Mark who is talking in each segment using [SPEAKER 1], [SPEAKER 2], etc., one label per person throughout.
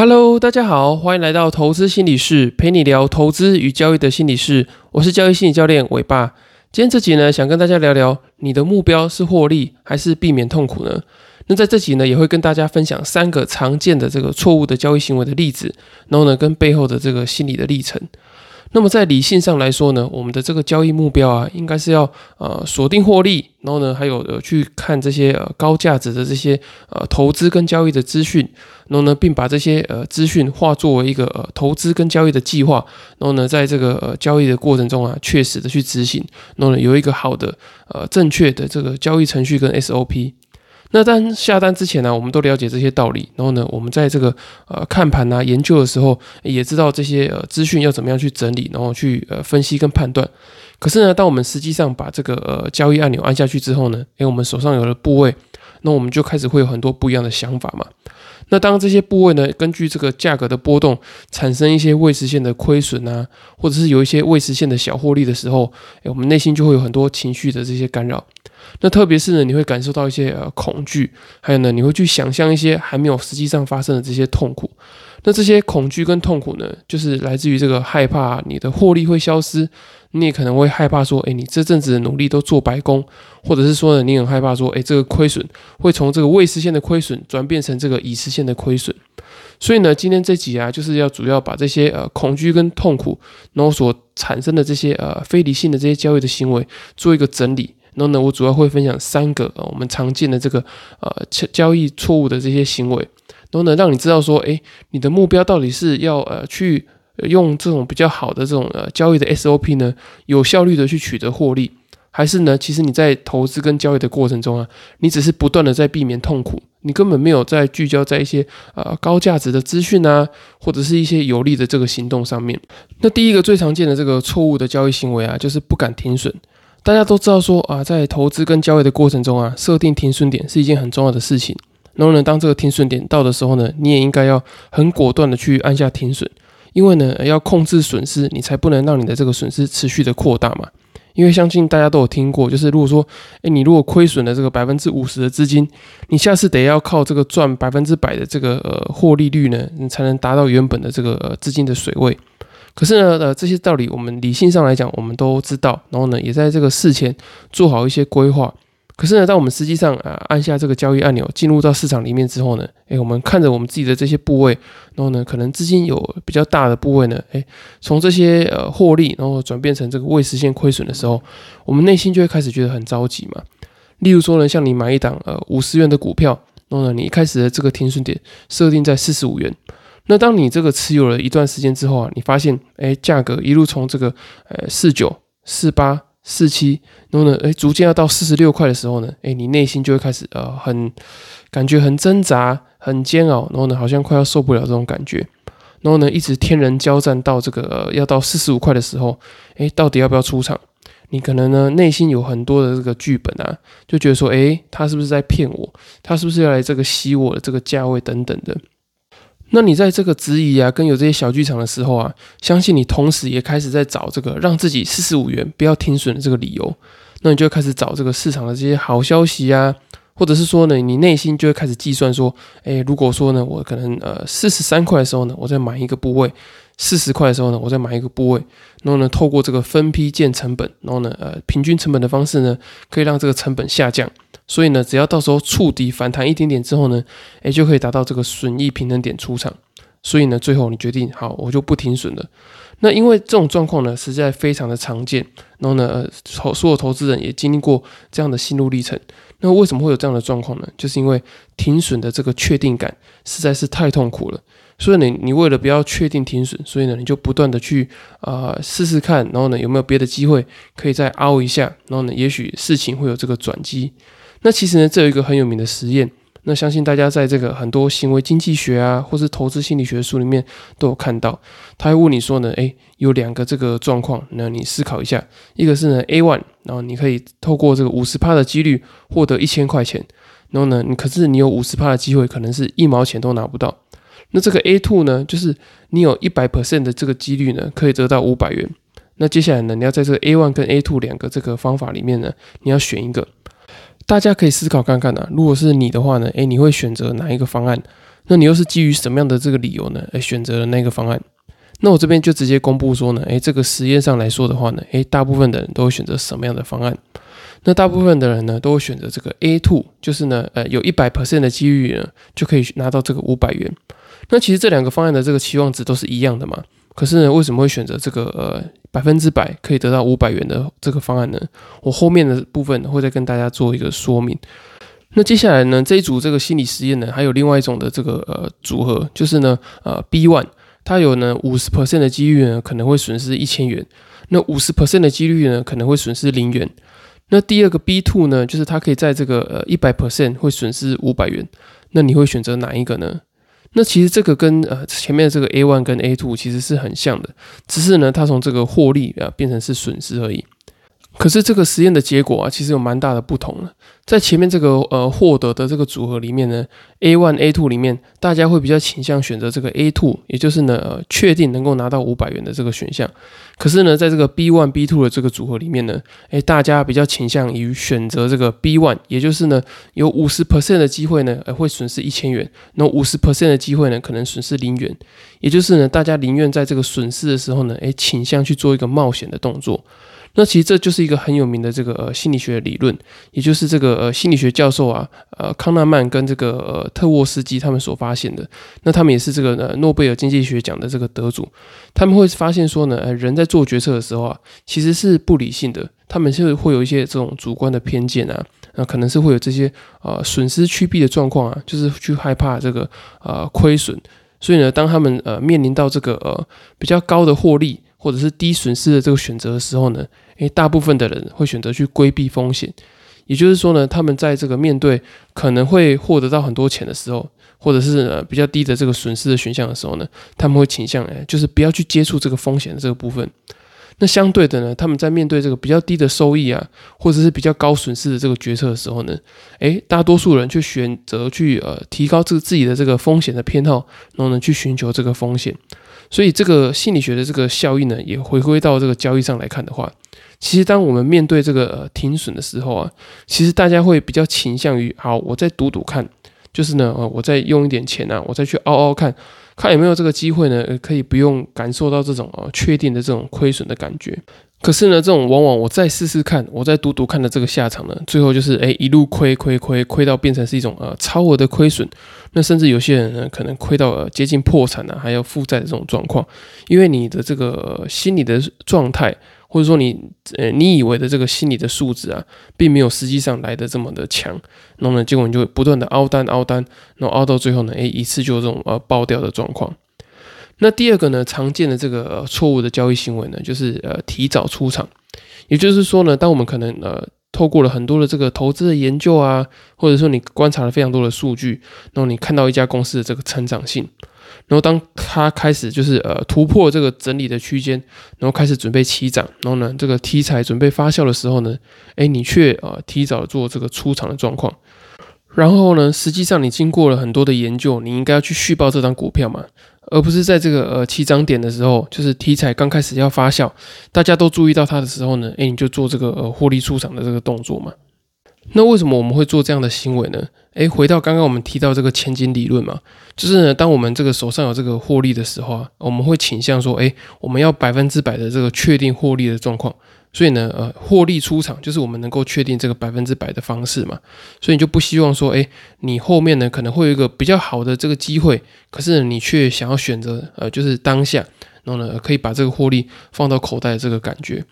[SPEAKER 1] Hello，大家好，欢迎来到投资心理室，陪你聊投资与交易的心理室。我是交易心理教练伟爸。今天这集呢，想跟大家聊聊，你的目标是获利还是避免痛苦呢？那在这集呢，也会跟大家分享三个常见的这个错误的交易行为的例子，然后呢，跟背后的这个心理的历程。那么在理性上来说呢，我们的这个交易目标啊，应该是要呃锁定获利，然后呢，还有呃去看这些呃高价值的这些呃投资跟交易的资讯，然后呢，并把这些呃资讯化作为一个呃投资跟交易的计划，然后呢，在这个呃交易的过程中啊，确实的去执行，然后呢，有一个好的呃正确的这个交易程序跟 SOP。那在下单之前呢，我们都了解这些道理，然后呢，我们在这个呃看盘啊、研究的时候，也知道这些呃资讯要怎么样去整理，然后去呃分析跟判断。可是呢，当我们实际上把这个呃交易按钮按下去之后呢，诶，我们手上有了部位，那我们就开始会有很多不一样的想法嘛。那当这些部位呢，根据这个价格的波动，产生一些未实现的亏损啊，或者是有一些未实现的小获利的时候，诶，我们内心就会有很多情绪的这些干扰。那特别是呢，你会感受到一些呃恐惧，还有呢，你会去想象一些还没有实际上发生的这些痛苦。那这些恐惧跟痛苦呢，就是来自于这个害怕你的获利会消失，你也可能会害怕说，哎，你这阵子的努力都做白工，或者是说呢，你很害怕说，哎，这个亏损会从这个未实现的亏损转变成这个已实现的亏损。所以呢，今天这集啊，就是要主要把这些呃恐惧跟痛苦，然后所产生的这些呃非理性的这些交易的行为做一个整理。然后呢，我主要会分享三个我们常见的这个呃交易错误的这些行为，然后呢，让你知道说，哎，你的目标到底是要呃去用这种比较好的这种呃交易的 SOP 呢，有效率的去取得获利，还是呢，其实你在投资跟交易的过程中啊，你只是不断的在避免痛苦，你根本没有在聚焦在一些呃高价值的资讯啊，或者是一些有利的这个行动上面。那第一个最常见的这个错误的交易行为啊，就是不敢停损。大家都知道说啊，在投资跟交易的过程中啊，设定停损点是一件很重要的事情。然后呢，当这个停损点到的时候呢，你也应该要很果断的去按下停损，因为呢，要控制损失，你才不能让你的这个损失持续的扩大嘛。因为相信大家都有听过，就是如果说，哎，你如果亏损了这个百分之五十的资金，你下次得要靠这个赚百分之百的这个呃获利率呢，你才能达到原本的这个资金的水位。可是呢，呃，这些道理我们理性上来讲，我们都知道，然后呢，也在这个事前做好一些规划。可是呢，当我们实际上啊按下这个交易按钮，进入到市场里面之后呢，诶，我们看着我们自己的这些部位，然后呢，可能资金有比较大的部位呢，诶，从这些呃获利，然后转变成这个未实现亏损的时候，我们内心就会开始觉得很着急嘛。例如说呢，像你买一档呃五十元的股票，然后呢，你一开始的这个停损点设定在四十五元。那当你这个持有了一段时间之后啊，你发现，哎，价格一路从这个，呃，四九、四八、四七，然后呢，哎，逐渐要到四十六块的时候呢，哎，你内心就会开始，呃，很感觉很挣扎、很煎熬，然后呢，好像快要受不了这种感觉，然后呢，一直天人交战到这个要到四十五块的时候，哎，到底要不要出场？你可能呢内心有很多的这个剧本啊，就觉得说，哎，他是不是在骗我？他是不是要来这个吸我的这个价位等等的？那你在这个质疑啊，跟有这些小剧场的时候啊，相信你同时也开始在找这个让自己四十五元不要停损的这个理由。那你就开始找这个市场的这些好消息啊，或者是说呢，你内心就会开始计算说，哎，如果说呢，我可能呃四十三块的时候呢，我再买一个部位。四十块的时候呢，我再买一个部位，然后呢，透过这个分批建成本，然后呢，呃，平均成本的方式呢，可以让这个成本下降。所以呢，只要到时候触底反弹一点点之后呢，哎，就可以达到这个损益平衡点出场。所以呢，最后你决定好，我就不停损了。那因为这种状况呢，实在非常的常见。然后呢，投所有投资人也经历过这样的心路历程。那为什么会有这样的状况呢？就是因为停损的这个确定感实在是太痛苦了。所以呢，你为了不要确定停损，所以呢，你就不断的去啊试试看，然后呢，有没有别的机会可以再凹一下，然后呢，也许事情会有这个转机。那其实呢，这有一个很有名的实验，那相信大家在这个很多行为经济学啊，或是投资心理学书里面都有看到。他会问你说呢，诶，有两个这个状况，那你思考一下，一个是呢 A one，然后你可以透过这个五十趴的几率获得一千块钱，然后呢，你可是你有五十趴的机会，可能是一毛钱都拿不到。那这个 A two 呢，就是你有一百 percent 的这个几率呢，可以得到五百元。那接下来呢，你要在这个 A one 跟 A two 两个这个方法里面呢，你要选一个。大家可以思考看看啊，如果是你的话呢，诶，你会选择哪一个方案？那你又是基于什么样的这个理由呢？哎，选择了那个方案？那我这边就直接公布说呢，哎，这个实验上来说的话呢，哎，大部分的人都会选择什么样的方案？那大部分的人呢，都会选择这个 A two，就是呢，呃，有一百 percent 的几率呢，就可以拿到这个五百元。那其实这两个方案的这个期望值都是一样的嘛？可是呢，为什么会选择这个呃百分之百可以得到五百元的这个方案呢？我后面的部分会再跟大家做一个说明。那接下来呢，这一组这个心理实验呢，还有另外一种的这个呃组合，就是呢，呃 B one，它有呢五十 percent 的几率呢可能会损失一千元，那五十 percent 的几率呢可能会损失零元。那第二个 B two 呢，就是它可以在这个呃一百 percent 会损失五百元。那你会选择哪一个呢？那其实这个跟呃前面这个 A one 跟 A two 其实是很像的，只是呢它从这个获利啊变成是损失而已。可是这个实验的结果啊，其实有蛮大的不同了。在前面这个呃获得的这个组合里面呢，A one A two 里面，大家会比较倾向选择这个 A two，也就是呢呃确定能够拿到五百元的这个选项。可是呢，在这个 B one B two 的这个组合里面呢，诶，大家比较倾向于选择这个 B one，也就是呢有五十 percent 的机会呢，呃会损失一千元，那五十 percent 的机会呢可能损失零元，也就是呢大家宁愿在这个损失的时候呢，诶倾向去做一个冒险的动作。那其实这就是一个很有名的这个呃心理学理论，也就是这个呃心理学教授啊，呃康纳曼跟这个呃特沃斯基他们所发现的。那他们也是这个呃诺贝尔经济学奖的这个得主。他们会发现说呢，呃人在做决策的时候啊，其实是不理性的，他们是会有一些这种主观的偏见啊，那可能是会有这些呃损失趋避的状况啊，就是去害怕这个呃亏损。所以呢，当他们呃面临到这个呃比较高的获利。或者是低损失的这个选择的时候呢，诶，大部分的人会选择去规避风险，也就是说呢，他们在这个面对可能会获得到很多钱的时候，或者是比较低的这个损失的选项的时候呢，他们会倾向诶，就是不要去接触这个风险的这个部分。那相对的呢，他们在面对这个比较低的收益啊，或者是比较高损失的这个决策的时候呢，诶，大多数人却选择去呃提高这个自己的这个风险的偏好，然后呢去寻求这个风险。所以这个心理学的这个效应呢，也回归到这个交易上来看的话，其实当我们面对这个呃停损的时候啊，其实大家会比较倾向于，好，我再赌赌看，就是呢，呃，我再用一点钱啊，我再去凹凹看，看有没有这个机会呢，可以不用感受到这种啊确定的这种亏损的感觉。可是呢，这种往往我再试试看，我再赌赌看的这个下场呢，最后就是哎一路亏亏亏亏到变成是一种呃超额的亏损，那甚至有些人呢可能亏到呃接近破产啊，还要负债的这种状况，因为你的这个心理的状态，或者说你呃你以为的这个心理的素质啊，并没有实际上来的这么的强，那么结果你就会不断的凹单凹单，然后凹到最后呢，哎一次就这种呃爆掉的状况。那第二个呢，常见的这个错误的交易行为呢，就是呃提早出场。也就是说呢，当我们可能呃透过了很多的这个投资的研究啊，或者说你观察了非常多的数据，然后你看到一家公司的这个成长性，然后当它开始就是呃突破这个整理的区间，然后开始准备起涨，然后呢这个题材准备发酵的时候呢，哎你却呃提早做这个出场的状况。然后呢，实际上你经过了很多的研究，你应该要去续报这张股票嘛，而不是在这个呃起涨点的时候，就是题材刚开始要发酵，大家都注意到它的时候呢，哎，你就做这个呃获利出场的这个动作嘛。那为什么我们会做这样的行为呢？诶，回到刚刚我们提到这个前景理论嘛，就是呢，当我们这个手上有这个获利的时候啊，我们会倾向说，诶，我们要百分之百的这个确定获利的状况。所以呢，呃，获利出场就是我们能够确定这个百分之百的方式嘛。所以你就不希望说，哎，你后面呢可能会有一个比较好的这个机会，可是你却想要选择，呃，就是当下，然后呢可以把这个获利放到口袋这个感觉。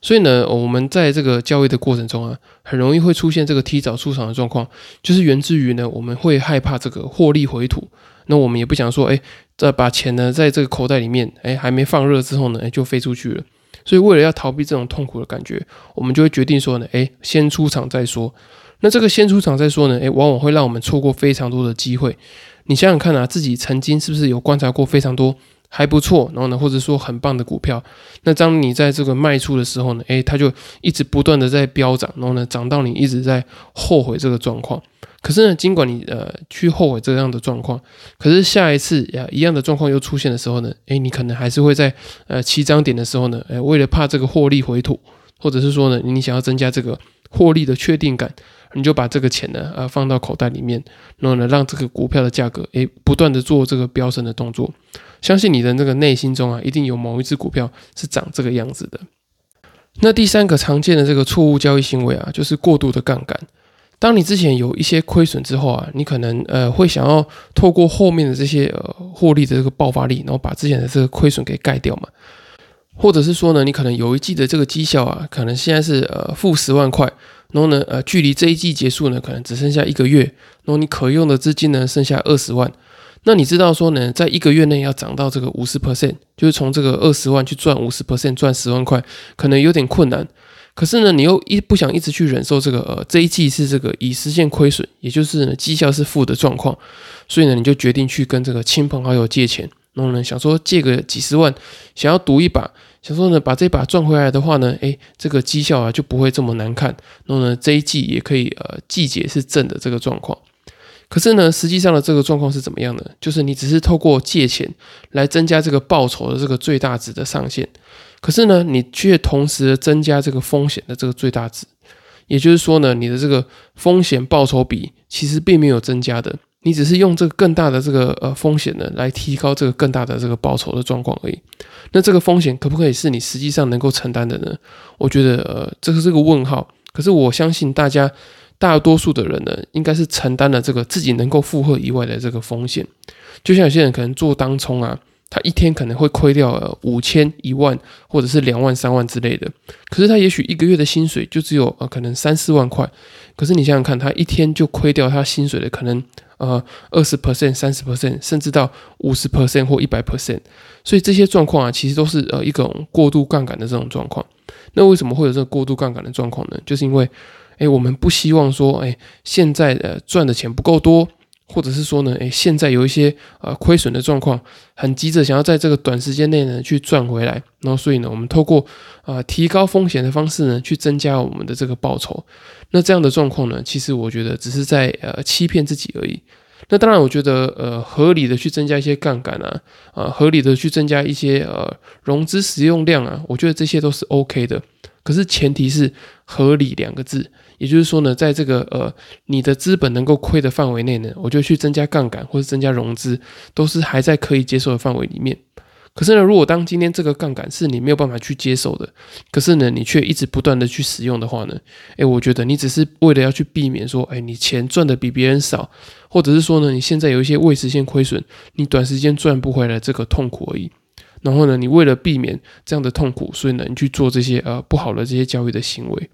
[SPEAKER 1] 所以呢，我们在这个交易的过程中啊，很容易会出现这个提早出场的状况，就是源自于呢，我们会害怕这个获利回吐。那我们也不想说，哎，再把钱呢在这个口袋里面，哎，还没放热之后呢，哎，就飞出去了。所以，为了要逃避这种痛苦的感觉，我们就会决定说呢，诶，先出场再说。那这个先出场再说呢，诶，往往会让我们错过非常多的机会。你想想看啊，自己曾经是不是有观察过非常多还不错，然后呢，或者说很棒的股票？那当你在这个卖出的时候呢，诶，它就一直不断的在飙涨，然后呢，涨到你一直在后悔这个状况。可是呢，尽管你呃去后悔这样的状况，可是下一次呀一样的状况又出现的时候呢，诶，你可能还是会在呃起涨点的时候呢，诶，为了怕这个获利回吐，或者是说呢，你想要增加这个获利的确定感，你就把这个钱呢，呃，放到口袋里面，然后呢，让这个股票的价格，诶，不断的做这个飙升的动作。相信你的那个内心中啊，一定有某一只股票是长这个样子的。那第三个常见的这个错误交易行为啊，就是过度的杠杆。当你之前有一些亏损之后啊，你可能呃会想要透过后面的这些呃获利的这个爆发力，然后把之前的这个亏损给盖掉嘛。或者是说呢，你可能有一季的这个绩效啊，可能现在是呃负十万块，然后呢呃距离这一季结束呢，可能只剩下一个月，然后你可用的资金呢剩下二十万。那你知道说呢，在一个月内要涨到这个五十 percent，就是从这个二十万去赚五十 percent，赚十万块，可能有点困难。可是呢，你又一不想一直去忍受这个呃这一季是这个已实现亏损，也就是呢绩效是负的状况，所以呢你就决定去跟这个亲朋好友借钱，然后呢想说借个几十万，想要赌一把，想说呢把这把赚回来的话呢，诶，这个绩效啊就不会这么难看，然后呢这一季也可以呃季节是正的这个状况。可是呢，实际上的这个状况是怎么样的？就是你只是透过借钱来增加这个报酬的这个最大值的上限，可是呢，你却同时增加这个风险的这个最大值。也就是说呢，你的这个风险报酬比其实并没有增加的，你只是用这个更大的这个呃风险呢来提高这个更大的这个报酬的状况而已。那这个风险可不可以是你实际上能够承担的呢？我觉得呃，这个是个问号。可是我相信大家。大多数的人呢，应该是承担了这个自己能够负荷以外的这个风险。就像有些人可能做当冲啊，他一天可能会亏掉五千、一万，或者是两万、三万之类的。可是他也许一个月的薪水就只有呃可能三四万块。可是你想想看，他一天就亏掉他薪水的可能呃二十 percent、三十 percent，甚至到五十 percent 或一百 percent。所以这些状况啊，其实都是呃一种过度杠杆的这种状况。那为什么会有这个过度杠杆的状况呢？就是因为哎，我们不希望说，哎，现在呃赚的钱不够多，或者是说呢，哎，现在有一些呃亏损的状况，很急着想要在这个短时间内呢去赚回来，然后所以呢，我们透过啊提高风险的方式呢，去增加我们的这个报酬。那这样的状况呢，其实我觉得只是在呃欺骗自己而已。那当然，我觉得呃合理的去增加一些杠杆啊，啊合理的去增加一些呃融资使用量啊，我觉得这些都是 OK 的。可是前提是合理两个字。也就是说呢，在这个呃你的资本能够亏的范围内呢，我就去增加杠杆或者增加融资，都是还在可以接受的范围里面。可是呢，如果当今天这个杠杆是你没有办法去接受的，可是呢，你却一直不断的去使用的话呢，诶，我觉得你只是为了要去避免说，诶，你钱赚的比别人少，或者是说呢，你现在有一些未实现亏损，你短时间赚不回来这个痛苦而已。然后呢，你为了避免这样的痛苦，所以呢，你去做这些呃不好的这些交易的行为。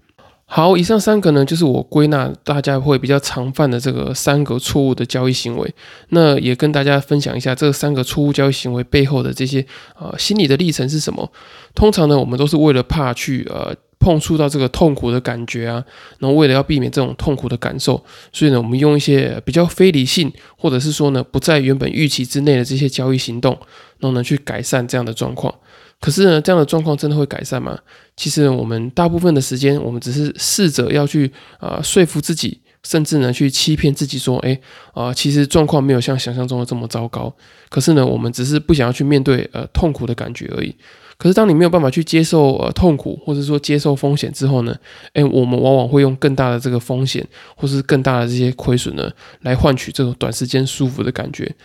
[SPEAKER 1] 好，以上三个呢，就是我归纳大家会比较常犯的这个三个错误的交易行为。那也跟大家分享一下这三个错误交易行为背后的这些呃心理的历程是什么。通常呢，我们都是为了怕去呃碰触到这个痛苦的感觉啊，然后为了要避免这种痛苦的感受，所以呢，我们用一些比较非理性，或者是说呢不在原本预期之内的这些交易行动，然后呢去改善这样的状况。可是呢，这样的状况真的会改善吗？其实我们大部分的时间，我们只是试着要去啊说服自己，甚至呢去欺骗自己说，哎啊，其实状况没有像想象中的这么糟糕。可是呢，我们只是不想要去面对呃痛苦的感觉而已。可是当你没有办法去接受呃痛苦，或者说接受风险之后呢，哎，我们往往会用更大的这个风险，或是更大的这些亏损呢，来换取这种短时间舒服的感觉。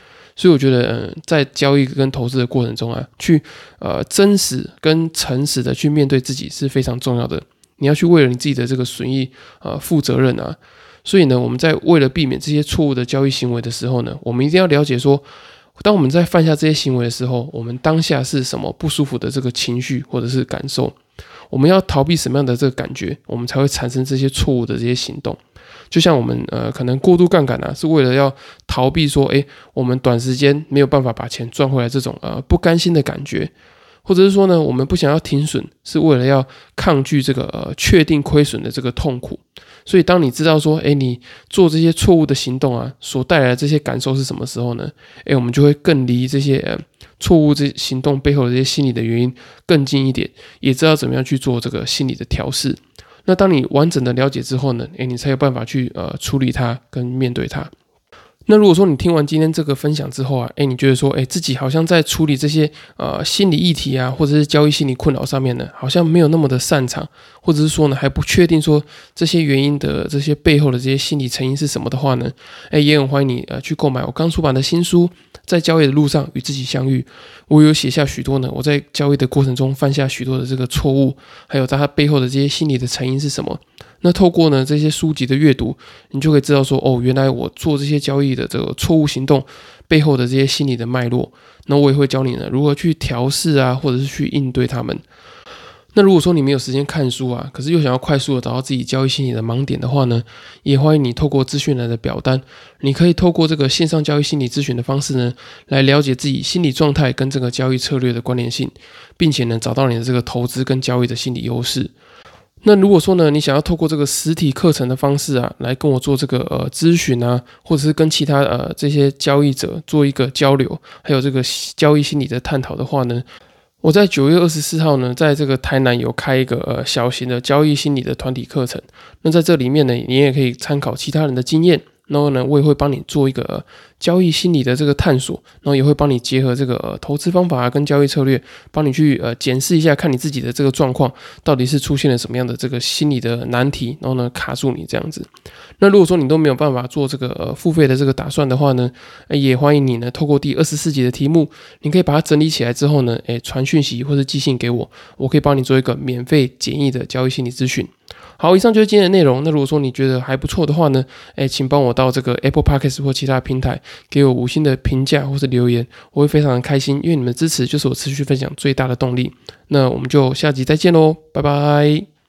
[SPEAKER 1] 所以我觉得，嗯，在交易跟投资的过程中啊，去呃真实跟诚实的去面对自己是非常重要的。你要去为了你自己的这个损益呃负责任啊。所以呢，我们在为了避免这些错误的交易行为的时候呢，我们一定要了解说，当我们在犯下这些行为的时候，我们当下是什么不舒服的这个情绪或者是感受，我们要逃避什么样的这个感觉，我们才会产生这些错误的这些行动。就像我们呃，可能过度杠杆呢，是为了要逃避说，诶，我们短时间没有办法把钱赚回来这种呃不甘心的感觉，或者是说呢，我们不想要停损，是为了要抗拒这个呃确定亏损的这个痛苦。所以，当你知道说，诶，你做这些错误的行动啊，所带来的这些感受是什么时候呢？诶，我们就会更离这些错误这行动背后的这些心理的原因更近一点，也知道怎么样去做这个心理的调试。那当你完整的了解之后呢？诶，你才有办法去呃处理它跟面对它。那如果说你听完今天这个分享之后啊，哎，你觉得说，哎，自己好像在处理这些呃心理议题啊，或者是交易心理困扰上面呢，好像没有那么的擅长，或者是说呢还不确定说这些原因的这些背后的这些心理成因是什么的话呢，哎，也很欢迎你呃去购买我刚出版的新书，在交易的路上与自己相遇。我有写下许多呢，我在交易的过程中犯下许多的这个错误，还有在它背后的这些心理的成因是什么。那透过呢这些书籍的阅读，你就可以知道说，哦，原来我做这些交易的这个错误行动背后的这些心理的脉络。那我也会教你呢如何去调试啊，或者是去应对他们。那如果说你没有时间看书啊，可是又想要快速的找到自己交易心理的盲点的话呢，也欢迎你透过资讯栏的表单，你可以透过这个线上交易心理咨询的方式呢，来了解自己心理状态跟这个交易策略的关联性，并且呢找到你的这个投资跟交易的心理优势。那如果说呢，你想要透过这个实体课程的方式啊，来跟我做这个呃咨询啊，或者是跟其他呃这些交易者做一个交流，还有这个交易心理的探讨的话呢，我在九月二十四号呢，在这个台南有开一个呃小型的交易心理的团体课程。那在这里面呢，你也可以参考其他人的经验。然后呢，我也会帮你做一个交易心理的这个探索，然后也会帮你结合这个投资方法跟交易策略，帮你去呃检视一下，看你自己的这个状况到底是出现了什么样的这个心理的难题，然后呢卡住你这样子。那如果说你都没有办法做这个付费的这个打算的话呢，也欢迎你呢透过第二十四集的题目，你可以把它整理起来之后呢，诶传讯息或者寄信给我，我可以帮你做一个免费简易的交易心理咨询。好，以上就是今天的内容。那如果说你觉得还不错的话呢，哎，请帮我到这个 Apple Podcast 或其他平台给我五星的评价或是留言，我会非常的开心，因为你们的支持就是我持续分享最大的动力。那我们就下集再见喽，拜拜。